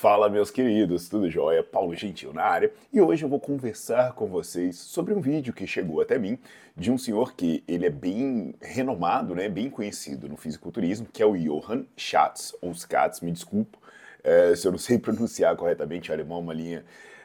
Fala, meus queridos, tudo jóia? Paulo Gentil na área e hoje eu vou conversar com vocês sobre um vídeo que chegou até mim de um senhor que ele é bem renomado, né, bem conhecido no fisiculturismo, que é o Johann Schatz, ou Schatz, me desculpo é, se eu não sei pronunciar corretamente alemão, uma linha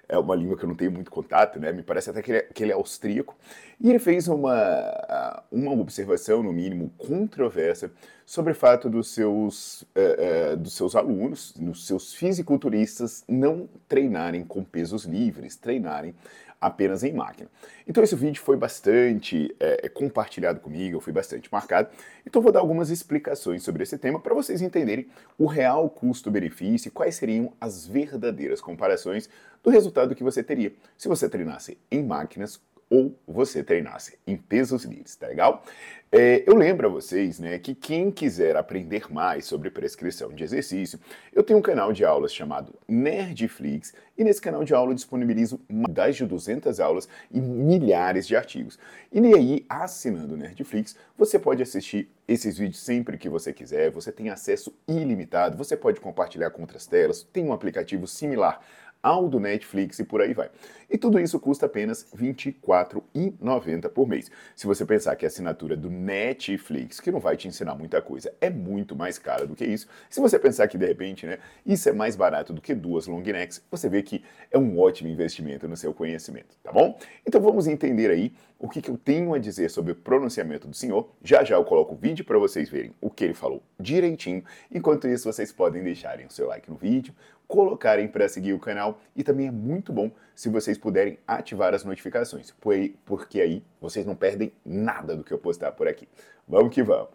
é uma língua que eu não tenho muito contato, né? Me parece até que ele, é, que ele é austríaco. E ele fez uma, uma observação, no mínimo, controversa sobre o fato dos seus, uh, uh, dos seus alunos, dos seus fisiculturistas, não treinarem com pesos livres, treinarem apenas em máquina. Então esse vídeo foi bastante é, compartilhado comigo, eu fui bastante marcado, então vou dar algumas explicações sobre esse tema para vocês entenderem o real custo-benefício e quais seriam as verdadeiras comparações do resultado que você teria se você treinasse em máquinas ou você treinasse em pesos livres, tá legal? É, eu lembro a vocês né, que quem quiser aprender mais sobre prescrição de exercício, eu tenho um canal de aulas chamado Nerdflix e nesse canal de aula eu disponibilizo mais de 200 aulas e milhares de artigos. E aí, assinando Nerdflix, você pode assistir esses vídeos sempre que você quiser, você tem acesso ilimitado, você pode compartilhar com outras telas, tem um aplicativo similar ao do Netflix e por aí vai. E tudo isso custa apenas R$ 24,90 por mês. Se você pensar que a assinatura do Netflix, que não vai te ensinar muita coisa, é muito mais cara do que isso, se você pensar que de repente, né, isso é mais barato do que duas long necks, você vê que é um ótimo investimento no seu conhecimento, tá bom? Então vamos entender aí o que, que eu tenho a dizer sobre o pronunciamento do senhor. Já já eu coloco o vídeo para vocês verem o que ele falou direitinho. Enquanto isso, vocês podem deixarem o seu like no vídeo, colocarem para seguir o canal e também é muito bom se vocês puderem ativar as notificações, porque aí vocês não perdem nada do que eu postar por aqui. Vamos que vamos!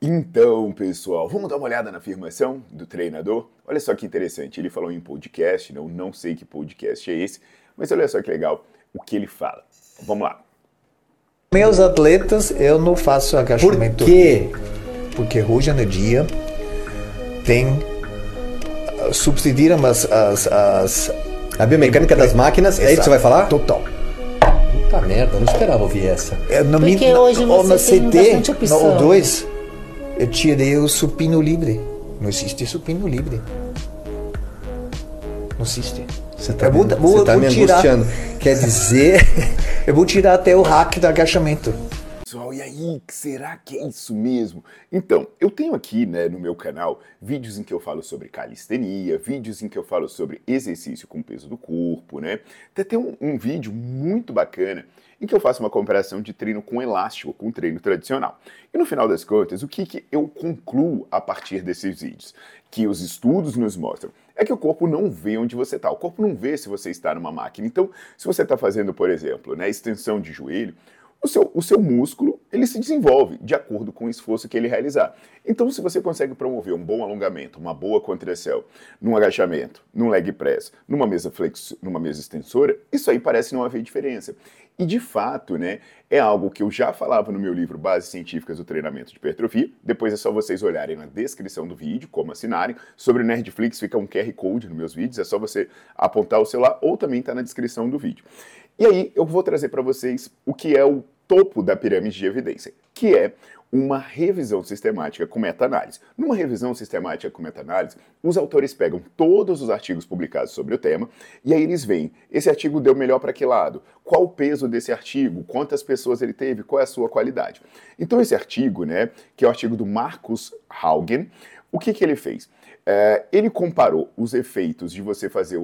Então, pessoal, vamos dar uma olhada na afirmação do treinador? Olha só que interessante, ele falou em podcast, não, não sei que podcast é esse, mas olha só que legal o que ele fala. Vamos lá. Meus atletas, eu não faço agachamento. Por quê? Porque hoje em dia tem uh, subsidiam as, as, as a biomecânica das máquinas, é isso que você vai falar? Total. Puta merda, eu não esperava ouvir essa. É, no Porque mi- hoje ou você no tem CT, bastante opção. no O2, eu tirei o supino livre. Não existe supino livre. Não existe. Você tá, Eu vou- me, vou- você tá vou me tirar. angustiando. Quer dizer, Eu vou tirar até o hack do agachamento. Pessoal, e aí, será que é isso mesmo? Então, eu tenho aqui né, no meu canal vídeos em que eu falo sobre calistenia, vídeos em que eu falo sobre exercício com peso do corpo, né? Até tem um, um vídeo muito bacana em que eu faço uma comparação de treino com elástico, com treino tradicional. E no final das contas, o que, que eu concluo a partir desses vídeos? Que os estudos nos mostram é que o corpo não vê onde você está. O corpo não vê se você está numa máquina. Então, se você está fazendo, por exemplo, né, extensão de joelho, o seu, o seu músculo ele se desenvolve de acordo com o esforço que ele realizar. Então, se você consegue promover um bom alongamento, uma boa contração, num agachamento, num leg press, numa mesa flex, numa mesa extensora, isso aí parece não haver diferença. E de fato, né, é algo que eu já falava no meu livro Bases Científicas do Treinamento de Hipertrofia. Depois é só vocês olharem na descrição do vídeo, como assinarem. Sobre o Nerdflix fica um QR Code nos meus vídeos, é só você apontar o celular ou também está na descrição do vídeo. E aí eu vou trazer para vocês o que é o topo da pirâmide de evidência, que é uma revisão sistemática com meta-análise. Numa revisão sistemática com meta-análise, os autores pegam todos os artigos publicados sobre o tema e aí eles veem, esse artigo deu melhor para que lado? Qual o peso desse artigo? Quantas pessoas ele teve? Qual é a sua qualidade? Então esse artigo, né, que é o artigo do Marcus Haugen, o que, que ele fez? É, ele comparou os efeitos de você fazer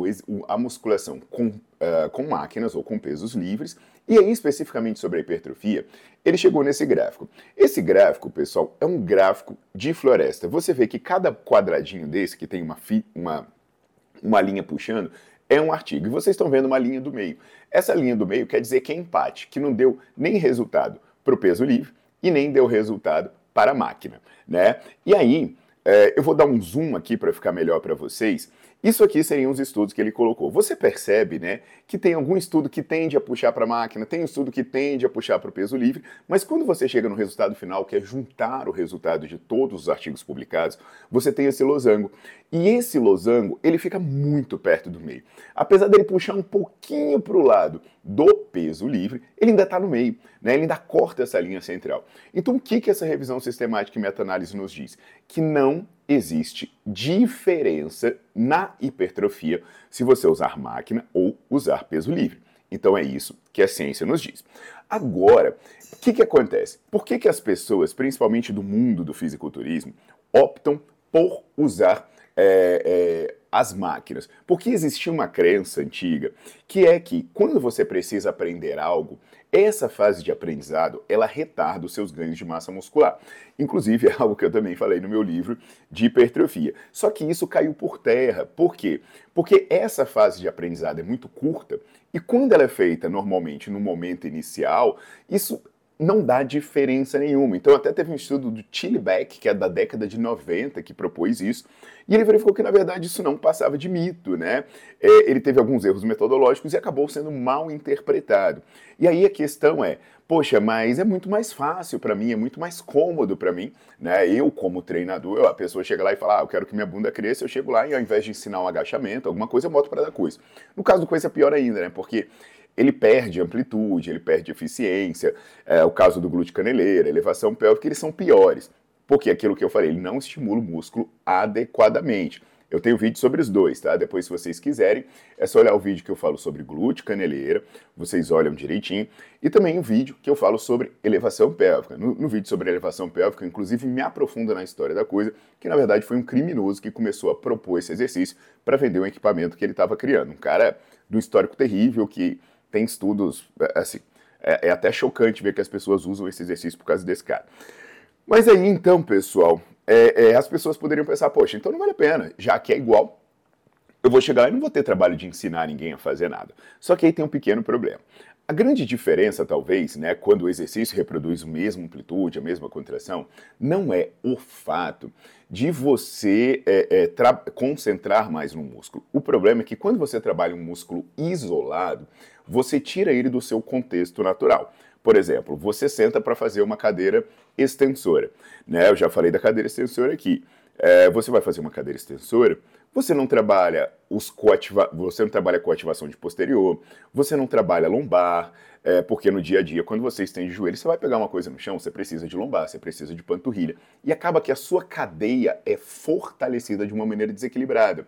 a musculação com, uh, com máquinas ou com pesos livres, e aí especificamente sobre a hipertrofia, ele chegou nesse gráfico. Esse gráfico, pessoal, é um gráfico de floresta. Você vê que cada quadradinho desse, que tem uma, uma, uma linha puxando, é um artigo. E vocês estão vendo uma linha do meio. Essa linha do meio quer dizer que é empate, que não deu nem resultado para o peso livre e nem deu resultado para a máquina. Né? E aí, é, eu vou dar um zoom aqui para ficar melhor para vocês. Isso aqui seriam os estudos que ele colocou. Você percebe, né, que tem algum estudo que tende a puxar para a máquina, tem um estudo que tende a puxar para o peso livre, mas quando você chega no resultado final, que é juntar o resultado de todos os artigos publicados, você tem esse losango. E esse losango, ele fica muito perto do meio. Apesar dele puxar um pouquinho para o lado do peso livre, ele ainda está no meio, né? ele ainda corta essa linha central. Então, o que, que essa revisão sistemática e meta-análise nos diz? Que não existe diferença na hipertrofia se você usar máquina ou usar peso livre. Então é isso que a ciência nos diz. Agora, o que, que acontece? Por que, que as pessoas, principalmente do mundo do fisiculturismo, optam por usar é, é, as máquinas? Porque existia uma crença antiga que é que quando você precisa aprender algo, essa fase de aprendizado, ela retarda os seus ganhos de massa muscular. Inclusive, é algo que eu também falei no meu livro de hipertrofia. Só que isso caiu por terra. Por quê? Porque essa fase de aprendizado é muito curta e quando ela é feita normalmente no momento inicial, isso não dá diferença nenhuma. Então, até teve um estudo do Chile Beck, que é da década de 90, que propôs isso, e ele verificou que, na verdade, isso não passava de mito, né? É, ele teve alguns erros metodológicos e acabou sendo mal interpretado. E aí a questão é, poxa, mas é muito mais fácil para mim, é muito mais cômodo para mim, né? Eu, como treinador, a pessoa chega lá e fala, ah, eu quero que minha bunda cresça, eu chego lá e ao invés de ensinar um agachamento, alguma coisa, eu boto para dar coisa. No caso do coisa é pior ainda, né? Porque ele perde amplitude, ele perde eficiência. É, o caso do glúteo caneleira, elevação pélvica, eles são piores. Porque aquilo que eu falei, ele não estimula o músculo adequadamente. Eu tenho vídeo sobre os dois, tá? Depois, se vocês quiserem, é só olhar o vídeo que eu falo sobre glúteo, caneleira, vocês olham direitinho. E também o vídeo que eu falo sobre elevação pélvica. No, no vídeo sobre elevação pélvica, inclusive, me aprofunda na história da coisa, que na verdade foi um criminoso que começou a propor esse exercício para vender um equipamento que ele estava criando. Um cara um histórico terrível que tem estudos, é, assim, é, é, até chocante ver que as pessoas usam esse exercício por causa desse cara. Mas aí então, pessoal, é, é, as pessoas poderiam pensar, poxa, então não vale a pena, já que é igual, eu vou chegar lá e não vou ter trabalho de ensinar ninguém a fazer nada. Só que aí tem um pequeno problema. A grande diferença, talvez, né, quando o exercício reproduz a mesma amplitude, a mesma contração, não é o fato de você é, é, concentrar mais no músculo. O problema é que quando você trabalha um músculo isolado, você tira ele do seu contexto natural. Por exemplo, você senta para fazer uma cadeira extensora. Né? Eu já falei da cadeira extensora aqui. É, você vai fazer uma cadeira extensora, você não trabalha os coativa... você não trabalha coativação de posterior, você não trabalha lombar, é, porque no dia a dia, quando você estende o joelho, você vai pegar uma coisa no chão, você precisa de lombar, você precisa de panturrilha. E acaba que a sua cadeia é fortalecida de uma maneira desequilibrada.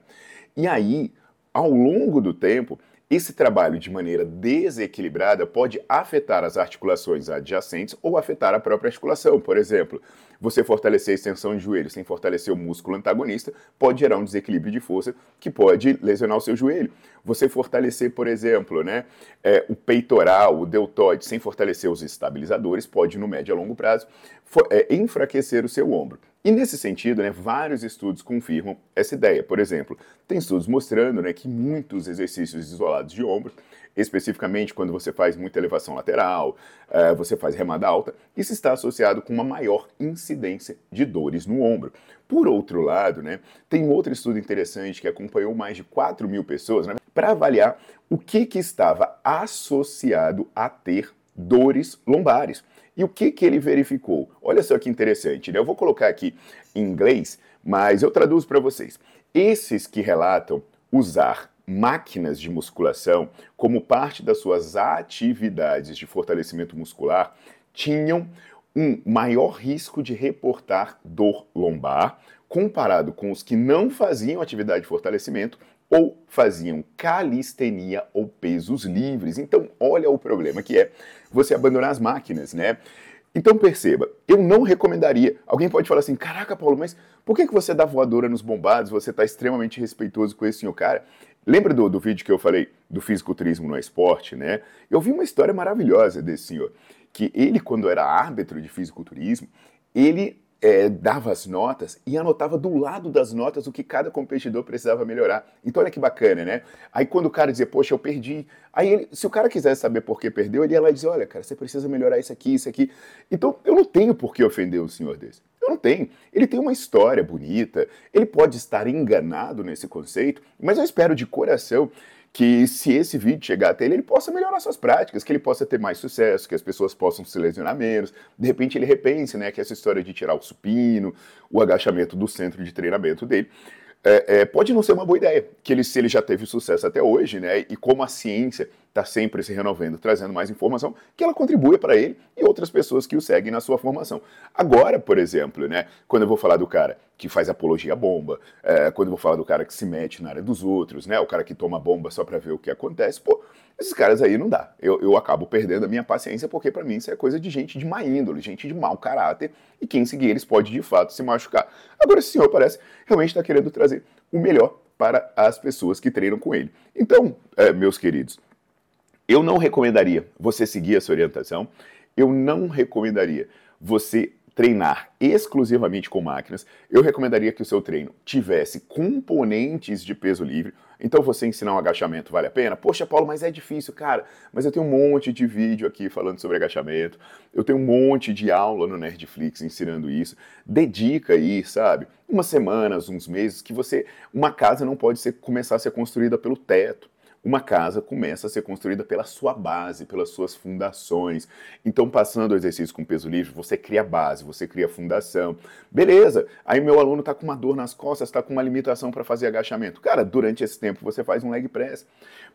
E aí, ao longo do tempo, esse trabalho de maneira desequilibrada pode afetar as articulações adjacentes ou afetar a própria articulação. Por exemplo, você fortalecer a extensão de joelho sem fortalecer o músculo antagonista pode gerar um desequilíbrio de força que pode lesionar o seu joelho. Você fortalecer, por exemplo, né, é, o peitoral, o deltoide, sem fortalecer os estabilizadores, pode, no médio a longo prazo, for, é, enfraquecer o seu ombro. E nesse sentido, né, vários estudos confirmam essa ideia. Por exemplo, tem estudos mostrando né, que muitos exercícios isolados de ombro, especificamente quando você faz muita elevação lateral, uh, você faz remada alta, isso está associado com uma maior incidência de dores no ombro. Por outro lado, né, tem outro estudo interessante que acompanhou mais de 4 mil pessoas né, para avaliar o que, que estava associado a ter dores lombares. E o que, que ele verificou? Olha só que interessante, né? Eu vou colocar aqui em inglês, mas eu traduzo para vocês. Esses que relatam usar máquinas de musculação como parte das suas atividades de fortalecimento muscular tinham um maior risco de reportar dor lombar comparado com os que não faziam atividade de fortalecimento ou faziam calistenia ou pesos livres. Então, olha o problema que é você abandonar as máquinas, né? Então perceba, eu não recomendaria. Alguém pode falar assim: caraca, Paulo, mas por que, que você dá voadora nos bombados? Você está extremamente respeitoso com esse senhor cara. Lembra do, do vídeo que eu falei do fisiculturismo no esporte, né? Eu vi uma história maravilhosa desse senhor. Que ele, quando era árbitro de fisiculturismo, ele é, dava as notas e anotava do lado das notas o que cada competidor precisava melhorar. Então olha que bacana, né? Aí quando o cara dizia, poxa, eu perdi. Aí ele, se o cara quisesse saber por que perdeu, ele ia lá e dizia, olha, cara, você precisa melhorar isso aqui, isso aqui. Então eu não tenho por que ofender um senhor desse. Eu não tenho. Ele tem uma história bonita, ele pode estar enganado nesse conceito, mas eu espero de coração que se esse vídeo chegar até ele, ele possa melhorar suas práticas, que ele possa ter mais sucesso, que as pessoas possam se lesionar menos. De repente ele repense, né, que essa história de tirar o supino, o agachamento do centro de treinamento dele, é, é, pode não ser uma boa ideia, que ele, se ele já teve sucesso até hoje, né, e como a ciência está sempre se renovando, trazendo mais informação, que ela contribua para ele e outras pessoas que o seguem na sua formação. Agora, por exemplo, né, quando eu vou falar do cara que faz apologia à bomba, é, quando eu vou falar do cara que se mete na área dos outros, né, o cara que toma bomba só para ver o que acontece, pô, esses caras aí não dá. Eu, eu acabo perdendo a minha paciência porque para mim isso é coisa de gente de má índole, gente de mau caráter e quem seguir eles pode de fato se machucar. Agora esse senhor parece realmente está querendo trazer o melhor para as pessoas que treinam com ele. Então, é, meus queridos, eu não recomendaria você seguir essa orientação, eu não recomendaria você treinar exclusivamente com máquinas, eu recomendaria que o seu treino tivesse componentes de peso livre. Então, você ensinar um agachamento vale a pena? Poxa, Paulo, mas é difícil, cara. Mas eu tenho um monte de vídeo aqui falando sobre agachamento. Eu tenho um monte de aula no Nerdflix ensinando isso. Dedica aí, sabe? Umas semanas, uns meses, que você. Uma casa não pode ser, começar a ser construída pelo teto uma casa começa a ser construída pela sua base, pelas suas fundações. Então, passando o exercício com peso livre, você cria base, você cria fundação. Beleza, aí meu aluno está com uma dor nas costas, está com uma limitação para fazer agachamento. Cara, durante esse tempo você faz um leg press,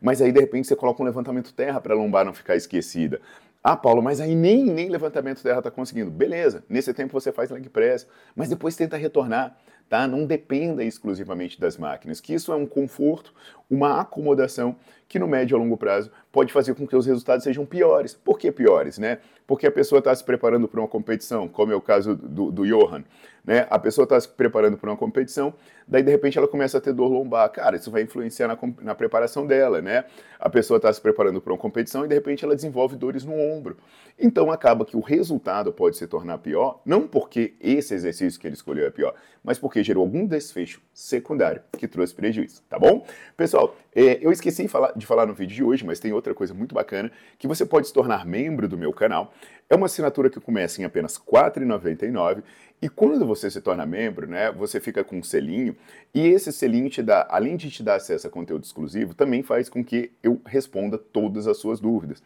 mas aí de repente você coloca um levantamento terra para a lombar não ficar esquecida. Ah, Paulo, mas aí nem, nem levantamento terra está conseguindo. Beleza, nesse tempo você faz leg press, mas depois tenta retornar tá? Não dependa exclusivamente das máquinas, que isso é um conforto, uma acomodação que no médio a longo prazo pode fazer com que os resultados sejam piores. Por que piores, né? Porque a pessoa está se preparando para uma competição, como é o caso do, do Johan, né? A pessoa está se preparando para uma competição, daí de repente ela começa a ter dor lombar. Cara, isso vai influenciar na, na preparação dela, né? A pessoa está se preparando para uma competição e de repente ela desenvolve dores no ombro. Então acaba que o resultado pode se tornar pior, não porque esse exercício que ele escolheu é pior, mas porque gerou algum desfecho secundário que trouxe prejuízo, tá bom? Pessoal, é, eu esqueci de falar no vídeo de hoje, mas tem outra coisa muito bacana, que você pode se tornar membro do meu canal. É uma assinatura que começa em apenas R$ 4,99 e quando você se torna membro, né, você fica com um selinho e esse selinho te dá, além de te dar acesso a conteúdo exclusivo, também faz com que eu responda todas as suas dúvidas.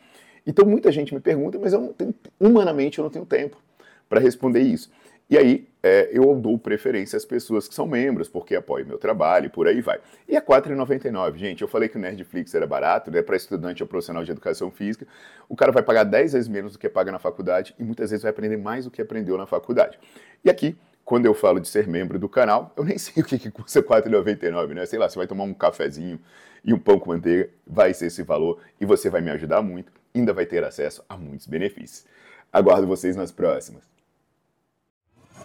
Então muita gente me pergunta, mas eu não tenho, humanamente eu não tenho tempo para responder isso. E aí é, eu dou preferência às pessoas que são membros, porque apoiam meu trabalho e por aí vai. E é R$ 4,99. Gente, eu falei que o Nerdflix era barato, né? Para estudante ou profissional de educação física. O cara vai pagar 10 vezes menos do que paga na faculdade e muitas vezes vai aprender mais do que aprendeu na faculdade. E aqui, quando eu falo de ser membro do canal, eu nem sei o que, que custa R$ 4,99, né? Sei lá, você vai tomar um cafezinho e um pão com manteiga, vai ser esse valor e você vai me ajudar muito, ainda vai ter acesso a muitos benefícios. Aguardo vocês nas próximas.